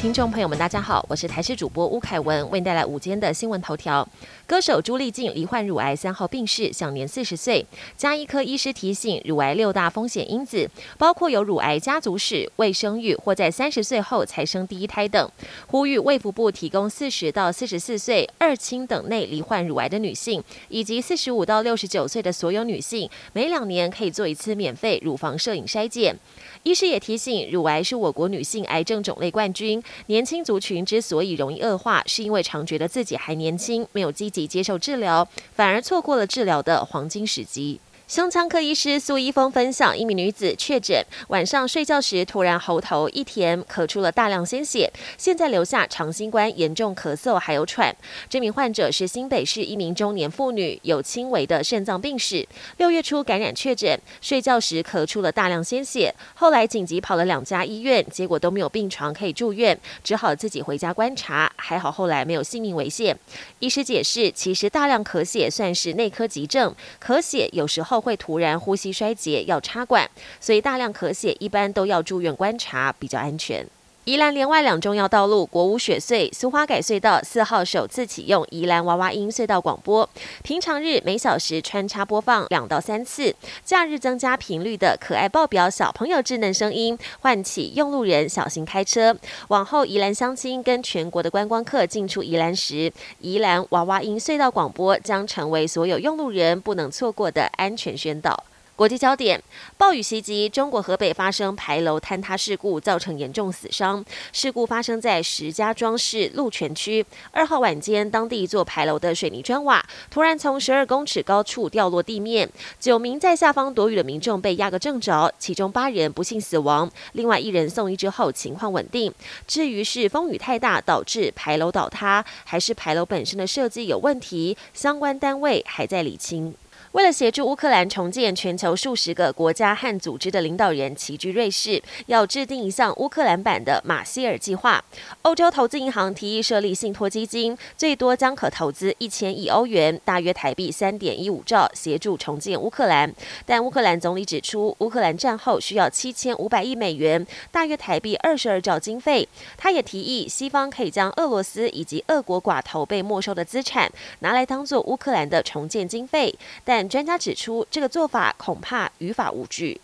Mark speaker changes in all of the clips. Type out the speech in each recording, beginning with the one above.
Speaker 1: 听众朋友们，大家好，我是台视主播吴凯文，为您带来午间的新闻头条。歌手朱丽静罹患乳癌，三号病逝，享年四十岁。加医科医师提醒，乳癌六大风险因子包括有乳癌家族史、未生育或在三十岁后才生第一胎等，呼吁卫福部提供四十到四十四岁二亲等内罹患乳癌的女性，以及四十五到六十九岁的所有女性，每两年可以做一次免费乳房摄影筛检。医师也提醒，乳癌是我国女性癌症种类冠军。年轻族群之所以容易恶化，是因为常觉得自己还年轻，没有积极接受治疗，反而错过了治疗的黄金时机。胸腔科医师苏一峰分享，一名女子确诊晚上睡觉时突然喉头一甜，咳出了大量鲜血，现在留下长新冠，严重咳嗽还有喘。这名患者是新北市一名中年妇女，有轻微的肾脏病史。六月初感染确诊，睡觉时咳出了大量鲜血，后来紧急跑了两家医院，结果都没有病床可以住院，只好自己回家观察。还好后来没有性命危险。医师解释，其实大量咳血算是内科急症，咳血有时候。会突然呼吸衰竭，要插管，所以大量咳血一般都要住院观察，比较安全。宜兰连外两重要道路国五雪隧、苏花改隧道四号首次启用宜兰娃娃音隧道广播，平常日每小时穿插播放两到三次，假日增加频率的可爱爆表小朋友智能声音，唤起用路人小心开车。往后宜兰乡亲跟全国的观光客进出宜兰时，宜兰娃娃音隧道广播将成为所有用路人不能错过的安全宣导。国际焦点：暴雨袭击中国河北，发生牌楼坍塌事故，造成严重死伤。事故发生在石家庄市鹿泉区。二号晚间，当地一座牌楼的水泥砖瓦突然从十二公尺高处掉落地面，九名在下方躲雨的民众被压个正着，其中八人不幸死亡，另外一人送医之后情况稳定。至于是风雨太大导致牌楼倒塌，还是牌楼本身的设计有问题，相关单位还在理清。为了协助乌克兰重建，全球数十个国家和组织的领导人齐聚瑞士，要制定一项乌克兰版的马歇尔计划。欧洲投资银行提议设立信托基金，最多将可投资一千亿欧元，大约台币三点一五兆，协助重建乌克兰。但乌克兰总理指出，乌克兰战后需要七千五百亿美元，大约台币二十二兆经费。他也提议，西方可以将俄罗斯以及俄国寡头被没收的资产拿来当做乌克兰的重建经费，但。专家指出，这个做法恐怕于法无据。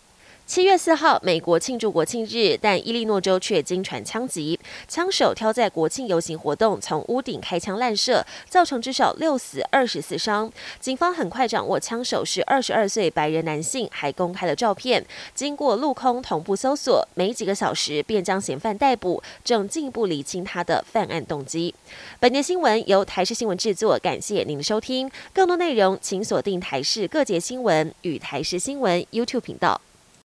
Speaker 1: 七月四号，美国庆祝国庆日，但伊利诺州却惊传枪击，枪手挑在国庆游行活动，从屋顶开枪乱射，造成至少六死二十四伤。警方很快掌握枪手是二十二岁白人男性，还公开了照片。经过陆空同步搜索，没几个小时便将嫌犯逮捕，正进一步理清他的犯案动机。本节新闻由台视新闻制作，感谢您的收听。更多内容请锁定台视各节新闻与台视新闻 YouTube 频道。